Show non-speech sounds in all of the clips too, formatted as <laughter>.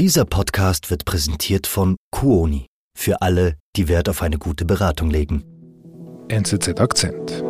Dieser Podcast wird präsentiert von Kuoni. Für alle, die Wert auf eine gute Beratung legen. NZZ Akzent.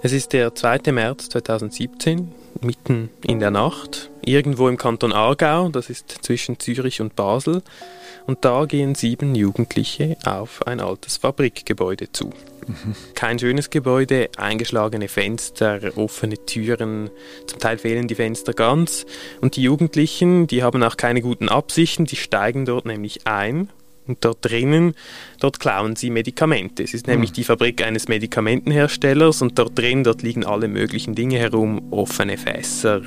Es ist der 2. März 2017, mitten in der Nacht, irgendwo im Kanton Aargau, das ist zwischen Zürich und Basel, und da gehen sieben Jugendliche auf ein altes Fabrikgebäude zu. Mhm. Kein schönes Gebäude, eingeschlagene Fenster, offene Türen, zum Teil fehlen die Fenster ganz. Und die Jugendlichen, die haben auch keine guten Absichten, die steigen dort nämlich ein und dort drinnen, dort klauen sie Medikamente. Es ist nämlich die Fabrik eines Medikamentenherstellers und dort drin, dort liegen alle möglichen Dinge herum, offene Fässer,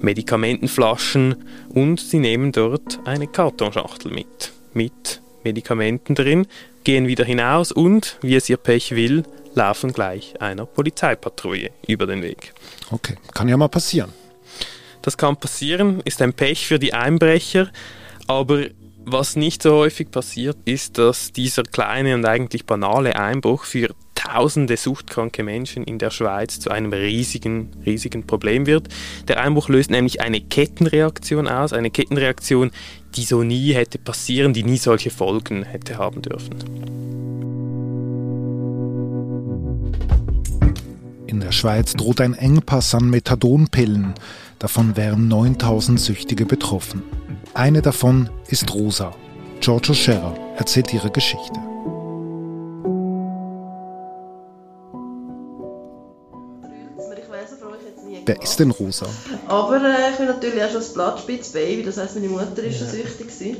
Medikamentenflaschen und sie nehmen dort eine Kartonschachtel mit, mit Medikamenten drin, gehen wieder hinaus und, wie es ihr Pech will, laufen gleich einer Polizeipatrouille über den Weg. Okay, kann ja mal passieren. Das kann passieren, ist ein Pech für die Einbrecher, aber was nicht so häufig passiert, ist, dass dieser kleine und eigentlich banale Einbruch für tausende suchtkranke Menschen in der Schweiz zu einem riesigen, riesigen Problem wird. Der Einbruch löst nämlich eine Kettenreaktion aus, eine Kettenreaktion, die so nie hätte passieren, die nie solche Folgen hätte haben dürfen. In der Schweiz droht ein Engpass an Methadonpillen. Davon wären 9000 Süchtige betroffen. Eine davon ist Rosa. Giorgio Scherer erzählt ihre Geschichte. Wer ist denn Rosa? Aber äh, ich bin natürlich auch schon das Blattspitzbaby, das heisst, meine Mutter war schon süchtig.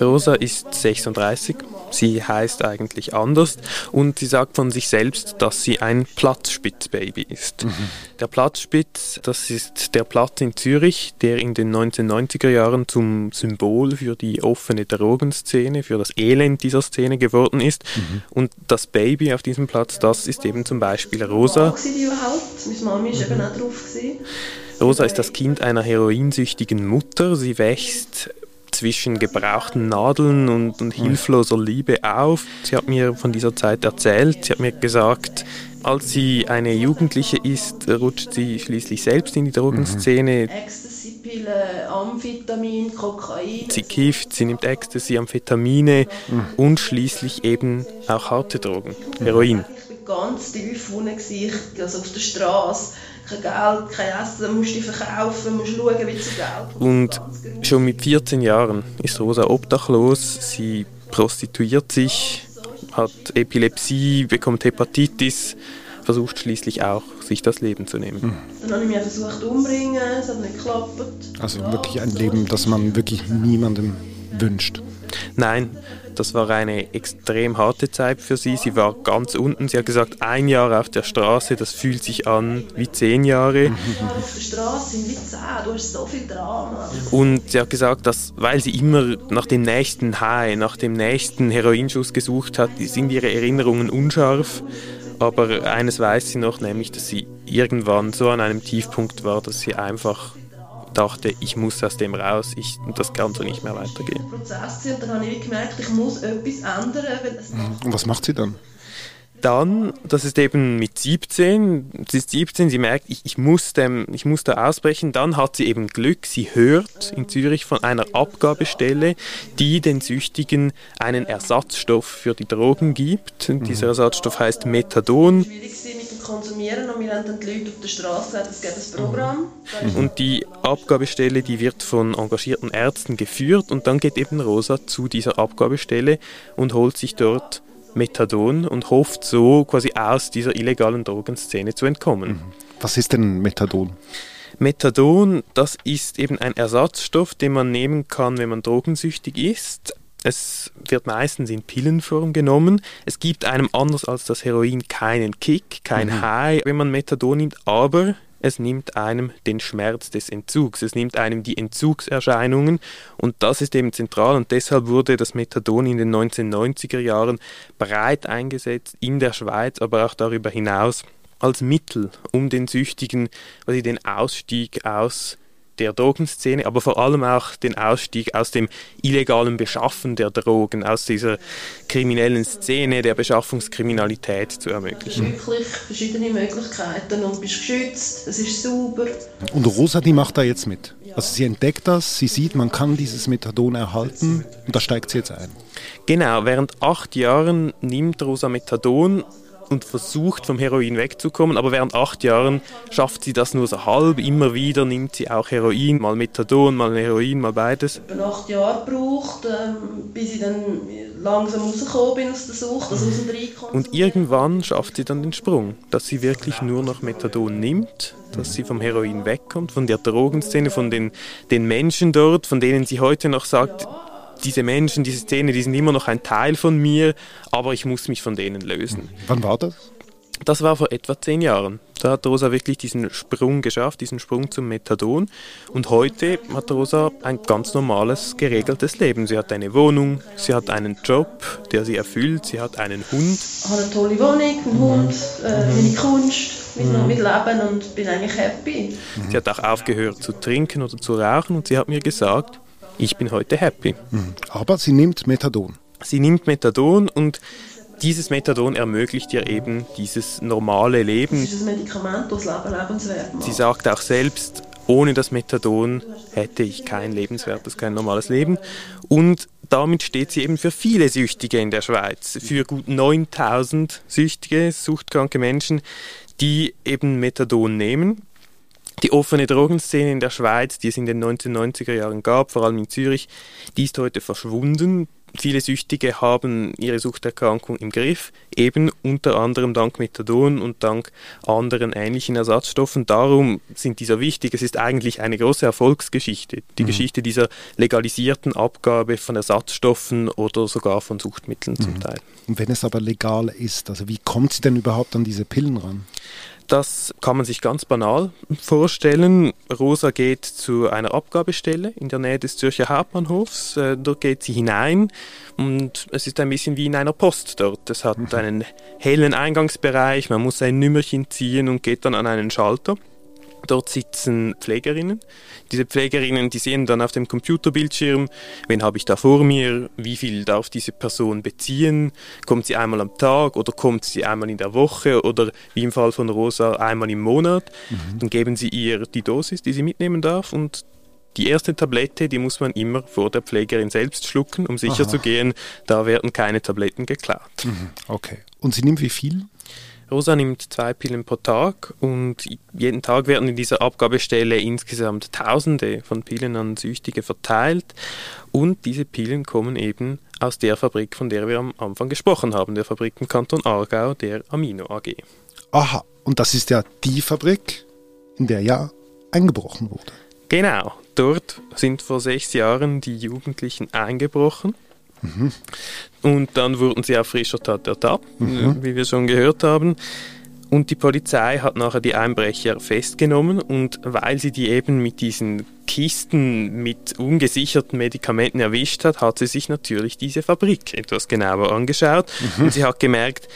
Rosa ist 36, sie heißt eigentlich anders und sie sagt von sich selbst, dass sie ein Platzspitzbaby ist. Mhm. Der Platzspitz, das ist der Platz in Zürich, der in den 1990er Jahren zum Symbol für die offene Drogenszene, für das Elend dieser Szene geworden ist. Mhm. Und das Baby auf diesem Platz, das ist eben zum Beispiel Rosa. War die überhaupt? Meine Mami war mhm. eben auch drauf. Rosa ist das Kind einer heroinsüchtigen Mutter. Sie wächst zwischen gebrauchten Nadeln und, und hilfloser Liebe auf. Sie hat mir von dieser Zeit erzählt. Sie hat mir gesagt, als sie eine Jugendliche ist, rutscht sie schließlich selbst in die Drogenszene. Mhm. Ecstasy-Pillen, Amphetamin, Kokain. Sie kifft, sie nimmt Ecstasy, Amphetamine mhm. und schließlich eben auch harte Drogen, Heroin. Ich war ganz tief unten, also auf der Straße Geld, kein Essen, musst dich verkaufen, musst schauen, wie du Geld Und schon mit 14 Jahren ist Rosa obdachlos, sie prostituiert sich, hat Epilepsie, bekommt Hepatitis, versucht schließlich auch, sich das Leben zu nehmen. Hm. Dann habe ich mich versucht umzubringen, es hat nicht geklappt. Also wirklich ein Leben, das man wirklich niemandem wünscht. Nein, das war eine extrem harte Zeit für sie. Sie war ganz unten. Sie hat gesagt, ein Jahr auf der Straße, das fühlt sich an wie zehn Jahre. <laughs> Auf der Straße sind wie zehn, du hast so viel Drama. Und sie hat gesagt, dass, weil sie immer nach dem nächsten High, nach dem nächsten Heroinschuss gesucht hat, sind ihre Erinnerungen unscharf. Aber eines weiß sie noch, nämlich, dass sie irgendwann so an einem Tiefpunkt war, dass sie einfach dachte, ich muss aus dem raus, ich, das kann so nicht mehr weitergehen. Prozess und dann habe ich gemerkt, ich muss etwas ändern. Und was macht sie dann? Dann, das ist eben mit 17, sie ist 17, sie merkt, ich, ich, muss dem, ich muss da ausbrechen. Dann hat sie eben Glück, sie hört in Zürich von einer Abgabestelle, die den Süchtigen einen Ersatzstoff für die Drogen gibt. Und dieser Ersatzstoff heißt Methadon konsumieren und wir haben dann die Leute auf der Straße gesagt, es gibt ein Programm. Mhm. Und die Abgabestelle, die wird von engagierten Ärzten geführt und dann geht eben Rosa zu dieser Abgabestelle und holt sich dort Methadon und hofft so quasi aus dieser illegalen Drogenszene zu entkommen. Mhm. Was ist denn Methadon? Methadon, das ist eben ein Ersatzstoff, den man nehmen kann, wenn man drogensüchtig ist. Es wird meistens in Pillenform genommen. Es gibt einem anders als das Heroin keinen Kick, kein mhm. High, wenn man Methadon nimmt, aber es nimmt einem den Schmerz des Entzugs, es nimmt einem die Entzugserscheinungen. Und das ist eben zentral. Und deshalb wurde das Methadon in den 1990er Jahren breit eingesetzt in der Schweiz, aber auch darüber hinaus als Mittel, um den Süchtigen quasi den Ausstieg aus der Drogenszene, aber vor allem auch den Ausstieg aus dem illegalen Beschaffen der Drogen, aus dieser kriminellen Szene der Beschaffungskriminalität zu ermöglichen. Wirklich verschiedene Möglichkeiten und bist geschützt, es ist sauber. Und Rosa, die macht da jetzt mit. Also sie entdeckt das, sie sieht, man kann dieses Methadon erhalten und da steigt sie jetzt ein. Genau, während acht Jahren nimmt Rosa Methadon und versucht vom Heroin wegzukommen, aber während acht Jahren schafft sie das nur so halb. Immer wieder nimmt sie auch Heroin, mal Methadon, mal Heroin, mal beides. Etwa acht Jahre gebraucht, ähm, bis ich dann langsam rausgekommen bin aus der Sucht, also aus dem. Und irgendwann schafft sie dann den Sprung, dass sie wirklich nur noch Methadon nimmt, dass sie vom Heroin wegkommt, von der Drogenszene, von den, den Menschen dort, von denen sie heute noch sagt, diese Menschen, diese Szene, die sind immer noch ein Teil von mir, aber ich muss mich von denen lösen. Wann war das? Das war vor etwa zehn Jahren. Da hat Rosa wirklich diesen Sprung geschafft, diesen Sprung zum Methadon. Und heute hat Rosa ein ganz normales, geregeltes Leben. Sie hat eine Wohnung, sie hat einen Job, der sie erfüllt, sie hat einen Hund. Ich habe eine tolle Wohnung, einen Hund, äh, meine Kunst, mit, mit Leben und bin eigentlich happy. Sie hat auch aufgehört zu trinken oder zu rauchen und sie hat mir gesagt, ich bin heute happy. Aber sie nimmt Methadon. Sie nimmt Methadon und dieses Methadon ermöglicht ihr eben dieses normale Leben. ist ein Medikament, das das Leben lebenswert macht. Sie sagt auch selbst, ohne das Methadon hätte ich kein lebenswertes, kein normales Leben. Und damit steht sie eben für viele Süchtige in der Schweiz, für gut 9000 Süchtige, suchtkranke Menschen, die eben Methadon nehmen. Die offene Drogenszene in der Schweiz, die es in den 1990er Jahren gab, vor allem in Zürich, die ist heute verschwunden. Viele Süchtige haben ihre Suchterkrankung im Griff, eben unter anderem dank Methadon und dank anderen ähnlichen Ersatzstoffen. Darum sind die so wichtig. Es ist eigentlich eine große Erfolgsgeschichte, die Geschichte dieser legalisierten Abgabe von Ersatzstoffen oder sogar von Suchtmitteln zum Teil. Und wenn es aber legal ist, also wie kommt sie denn überhaupt an diese Pillen ran? Das kann man sich ganz banal vorstellen. Rosa geht zu einer Abgabestelle in der Nähe des Zürcher Hauptbahnhofs. Äh, Dort geht sie hinein und es ist ein bisschen wie in einer Post dort. Es hat <laughs> einen hellen Eingangsbereich, man muss ein Nümmerchen ziehen und geht dann an einen Schalter. Dort sitzen Pflegerinnen. Diese Pflegerinnen, die sehen dann auf dem Computerbildschirm, wen habe ich da vor mir, wie viel darf diese Person beziehen, kommt sie einmal am Tag oder kommt sie einmal in der Woche oder wie im Fall von Rosa einmal im Monat. Dann geben sie ihr die Dosis, die sie mitnehmen darf und die erste Tablette, die muss man immer vor der Pflegerin selbst schlucken, um sicher Aha. zu gehen, da werden keine Tabletten geklaut. Okay. Und sie nimmt wie viel? Rosa nimmt zwei Pillen pro Tag und jeden Tag werden in dieser Abgabestelle insgesamt Tausende von Pillen an Süchtige verteilt. Und diese Pillen kommen eben aus der Fabrik, von der wir am Anfang gesprochen haben, der Fabrik im Kanton Aargau, der Amino AG. Aha. Und das ist ja die Fabrik, in der ja eingebrochen wurde. Genau, dort sind vor sechs Jahren die Jugendlichen eingebrochen. Und dann wurden sie auf frischer Tat ertappt, wie wir schon gehört haben. Und die Polizei hat nachher die Einbrecher festgenommen und weil sie die eben mit diesen Kisten mit ungesicherten Medikamenten erwischt hat, hat sie sich natürlich diese Fabrik etwas genauer angeschaut. Und sie hat gemerkt,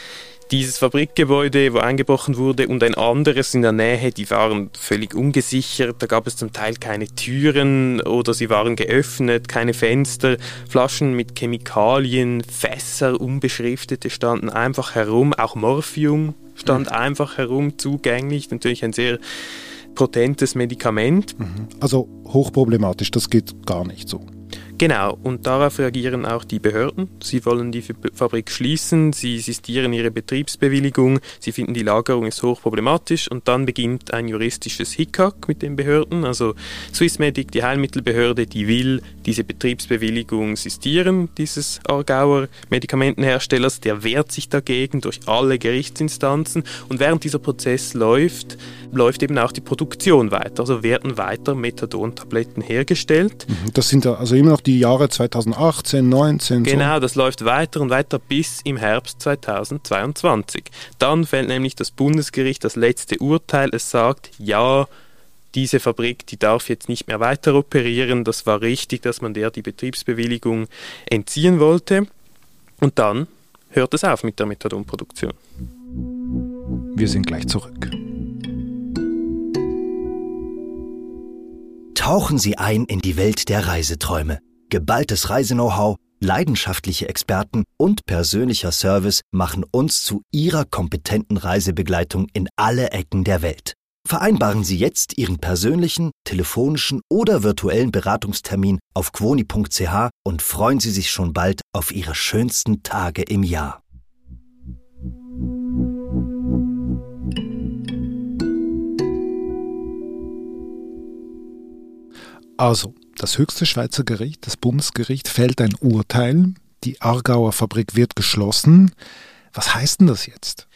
dieses Fabrikgebäude, wo eingebrochen wurde, und ein anderes in der Nähe, die waren völlig ungesichert. Da gab es zum Teil keine Türen oder sie waren geöffnet, keine Fenster, Flaschen mit Chemikalien, Fässer, unbeschriftete standen einfach herum, auch Morphium stand einfach herum, zugänglich, natürlich ein sehr potentes Medikament. Also hochproblematisch, das geht gar nicht so. Genau, und darauf reagieren auch die Behörden. Sie wollen die Fab- Fabrik schließen, sie sistieren ihre Betriebsbewilligung, sie finden die Lagerung ist hochproblematisch und dann beginnt ein juristisches Hickhack mit den Behörden. Also Swissmedic, die Heilmittelbehörde, die will diese Betriebsbewilligung sistieren, dieses Aargauer Medikamentenherstellers, der wehrt sich dagegen durch alle Gerichtsinstanzen und während dieser Prozess läuft, läuft eben auch die Produktion weiter. Also werden weiter Methadon-Tabletten hergestellt. Das sind also immer noch die Jahre 2018, 19. Genau, das läuft weiter und weiter bis im Herbst 2022. Dann fällt nämlich das Bundesgericht das letzte Urteil. Es sagt, ja, diese Fabrik, die darf jetzt nicht mehr weiter operieren. Das war richtig, dass man der die Betriebsbewilligung entziehen wollte. Und dann hört es auf mit der Methadonproduktion. So. Wir sind gleich zurück. Tauchen Sie ein in die Welt der Reiseträume. Geballtes Reiseknow-how, leidenschaftliche Experten und persönlicher Service machen uns zu Ihrer kompetenten Reisebegleitung in alle Ecken der Welt. Vereinbaren Sie jetzt Ihren persönlichen, telefonischen oder virtuellen Beratungstermin auf quoni.ch und freuen Sie sich schon bald auf Ihre schönsten Tage im Jahr. Also, das höchste Schweizer Gericht, das Bundesgericht, fällt ein Urteil. Die Aargauer Fabrik wird geschlossen. Was heißt denn das jetzt?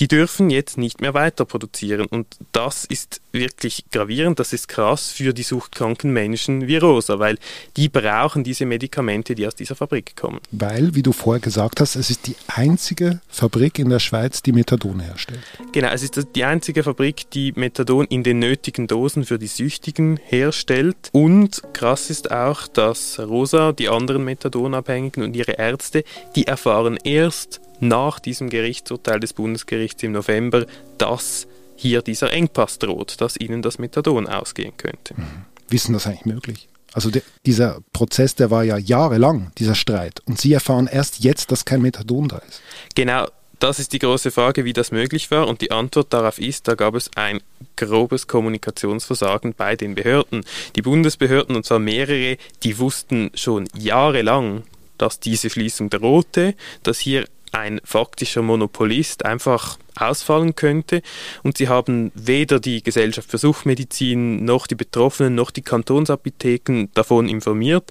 die dürfen jetzt nicht mehr weiter produzieren. Und das ist wirklich gravierend, das ist krass für die suchtkranken Menschen wie Rosa, weil die brauchen diese Medikamente, die aus dieser Fabrik kommen. Weil, wie du vorher gesagt hast, es ist die einzige Fabrik in der Schweiz, die Methadon herstellt. Genau, es ist die einzige Fabrik, die Methadon in den nötigen Dosen für die Süchtigen herstellt. Und krass ist auch, dass Rosa, die anderen Methadonabhängigen und ihre Ärzte, die erfahren erst nach diesem Gerichtsurteil des Bundesgerichts im November, dass hier dieser Engpass droht, dass ihnen das Methadon ausgehen könnte. Mhm. Wissen das eigentlich möglich? Also de, dieser Prozess, der war ja jahrelang, dieser Streit. Und Sie erfahren erst jetzt, dass kein Methadon da ist. Genau, das ist die große Frage, wie das möglich war. Und die Antwort darauf ist, da gab es ein grobes Kommunikationsversagen bei den Behörden. Die Bundesbehörden, und zwar mehrere, die wussten schon jahrelang, dass diese Schließung drohte, dass hier ein faktischer Monopolist einfach ausfallen könnte. Und sie haben weder die Gesellschaft für Suchtmedizin noch die Betroffenen noch die Kantonsapotheken davon informiert.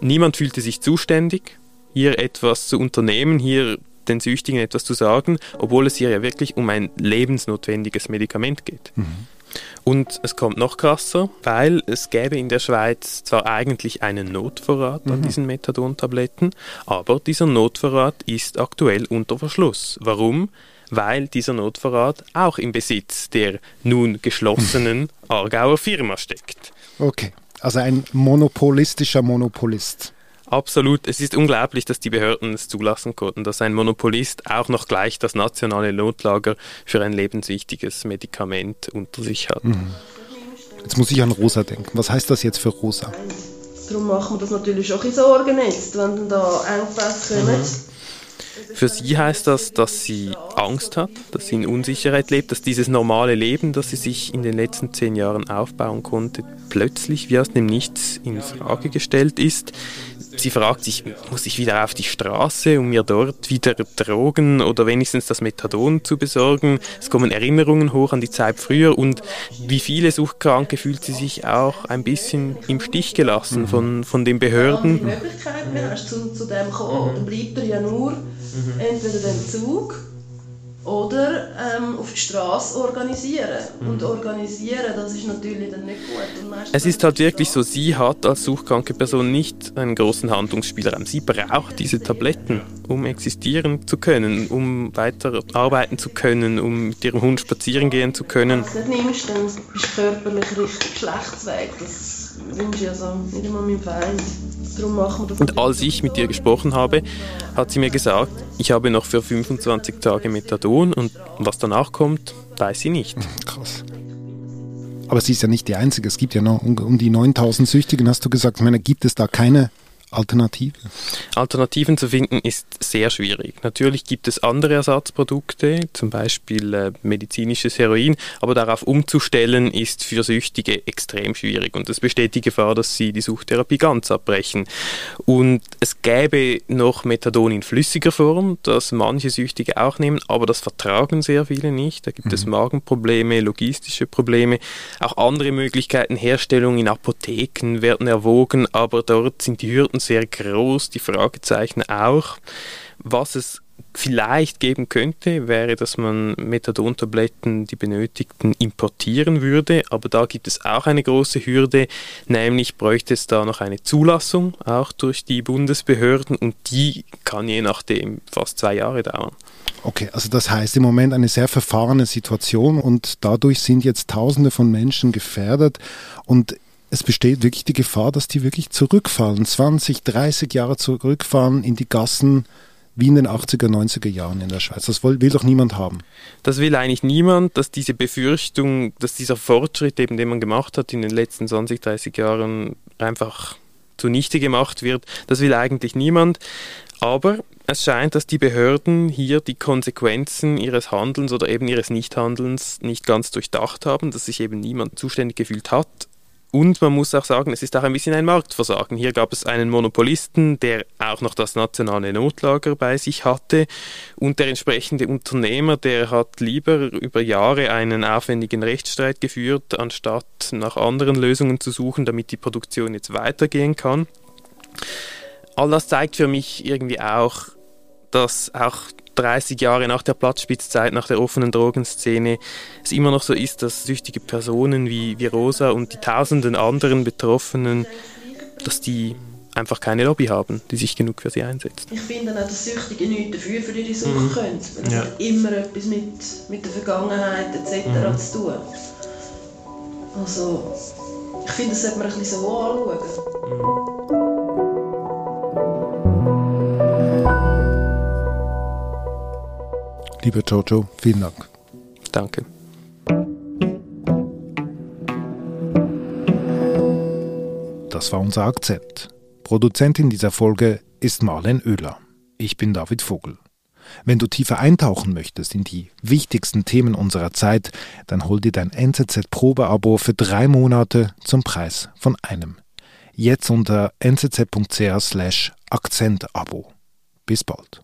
Niemand fühlte sich zuständig, hier etwas zu unternehmen, hier den Süchtigen etwas zu sagen, obwohl es hier ja wirklich um ein lebensnotwendiges Medikament geht. Mhm. Und es kommt noch krasser, weil es gäbe in der Schweiz zwar eigentlich einen Notvorrat mhm. an diesen Methadon-Tabletten, aber dieser Notvorrat ist aktuell unter Verschluss. Warum? Weil dieser Notvorrat auch im Besitz der nun geschlossenen <laughs> Aargauer Firma steckt. Okay, also ein monopolistischer Monopolist. Absolut. Es ist unglaublich, dass die Behörden es zulassen konnten, dass ein Monopolist auch noch gleich das nationale Notlager für ein lebenswichtiges Medikament unter sich hat. Mhm. Jetzt muss ich an Rosa denken. Was heißt das jetzt für Rosa? Darum machen wir das natürlich auch in Sorgen jetzt, wenn da Engpässe kommen. Mhm. Für sie heißt das, dass sie Angst hat, dass sie in Unsicherheit lebt, dass dieses normale Leben, das sie sich in den letzten zehn Jahren aufbauen konnte, plötzlich wie aus dem Nichts in Frage gestellt ist. Sie fragt sich, muss ich wieder auf die Straße, um mir dort wieder Drogen oder wenigstens das Methadon zu besorgen? Es kommen Erinnerungen hoch an die Zeit früher und wie viele Suchtkranke fühlt sie sich auch ein bisschen im Stich gelassen von, von den Behörden. Ja, die Möglichkeit mehr hast, zu, zu dem kommen, dann bleibt er ja nur mhm. entweder den Zug oder ähm, auf die Straße organisieren. Mhm. Und organisieren, das ist natürlich dann nicht gut. es ist halt wirklich so, sie hat als suchtkranke Person nicht einen großen Handlungsspielraum. Sie braucht diese Tabletten, um existieren zu können, um weiter arbeiten zu können, um mit ihrem Hund spazieren gehen zu können. Wenn du das nicht nimmst, dann bist du körperlich richtig schlecht Das wünsche ich also nicht einmal meinem Feind. Darum machen wir das Und als ich mit ihr gesprochen habe, hat sie mir gesagt, ich habe noch für 25 Tage Methadon und was danach kommt, weiß sie nicht. <laughs> Krass. Aber sie ist ja nicht die Einzige. Es gibt ja noch um die 9000 Süchtigen, hast du gesagt. Ich meine, gibt es da keine Alternative? Alternativen zu finden ist sehr schwierig. Natürlich gibt es andere Ersatzprodukte, zum Beispiel äh, medizinisches Heroin, aber darauf umzustellen ist für Süchtige extrem schwierig und es besteht die Gefahr, dass sie die Suchtherapie ganz abbrechen. Und es gäbe noch Methadon in flüssiger Form, das manche Süchtige auch nehmen, aber das vertragen sehr viele nicht. Da gibt mhm. es Magenprobleme, logistische Probleme, auch andere Möglichkeiten, Herstellung in Apotheken werden erwogen, aber dort sind die Hürden sehr groß, die Fragezeichen auch. Was es vielleicht geben könnte, wäre, dass man Methadontabletten, die benötigten, importieren würde. Aber da gibt es auch eine große Hürde, nämlich bräuchte es da noch eine Zulassung, auch durch die Bundesbehörden, und die kann je nachdem fast zwei Jahre dauern. Okay, also das heißt im Moment eine sehr verfahrene Situation und dadurch sind jetzt Tausende von Menschen gefährdet und es besteht wirklich die Gefahr, dass die wirklich zurückfallen, 20, 30 Jahre zurückfahren in die Gassen wie in den 80er, 90er Jahren in der Schweiz. Das will, will doch niemand haben. Das will eigentlich niemand, dass diese Befürchtung, dass dieser Fortschritt, eben, den man gemacht hat in den letzten 20, 30 Jahren, einfach zunichte gemacht wird. Das will eigentlich niemand. Aber es scheint, dass die Behörden hier die Konsequenzen ihres Handelns oder eben ihres Nichthandelns nicht ganz durchdacht haben, dass sich eben niemand zuständig gefühlt hat. Und man muss auch sagen, es ist auch ein bisschen ein Marktversagen. Hier gab es einen Monopolisten, der auch noch das nationale Notlager bei sich hatte. Und der entsprechende Unternehmer, der hat lieber über Jahre einen aufwendigen Rechtsstreit geführt, anstatt nach anderen Lösungen zu suchen, damit die Produktion jetzt weitergehen kann all das zeigt für mich irgendwie auch, dass auch 30 Jahre nach der Platzspitzzeit, nach der offenen Drogenszene, es immer noch so ist, dass süchtige Personen wie, wie Rosa und die tausenden anderen Betroffenen, dass die einfach keine Lobby haben, die sich genug für sie einsetzt. Ich finde auch, dass Süchtige nichts dafür für ihre Sucht mhm. können. Weil ja. hat immer etwas mit, mit der Vergangenheit etc. Mhm. zu tun. Also, ich finde, das sollte man ein bisschen so anschauen. Mhm. Lieber Jojo, vielen Dank. Danke. Das war unser Akzent. Produzentin dieser Folge ist Marlen Oehler. Ich bin David Vogel. Wenn du tiefer eintauchen möchtest in die wichtigsten Themen unserer Zeit, dann hol dir dein NZZ-Probeabo für drei Monate zum Preis von einem. Jetzt unter nzz.ch/akzentabo. Bis bald.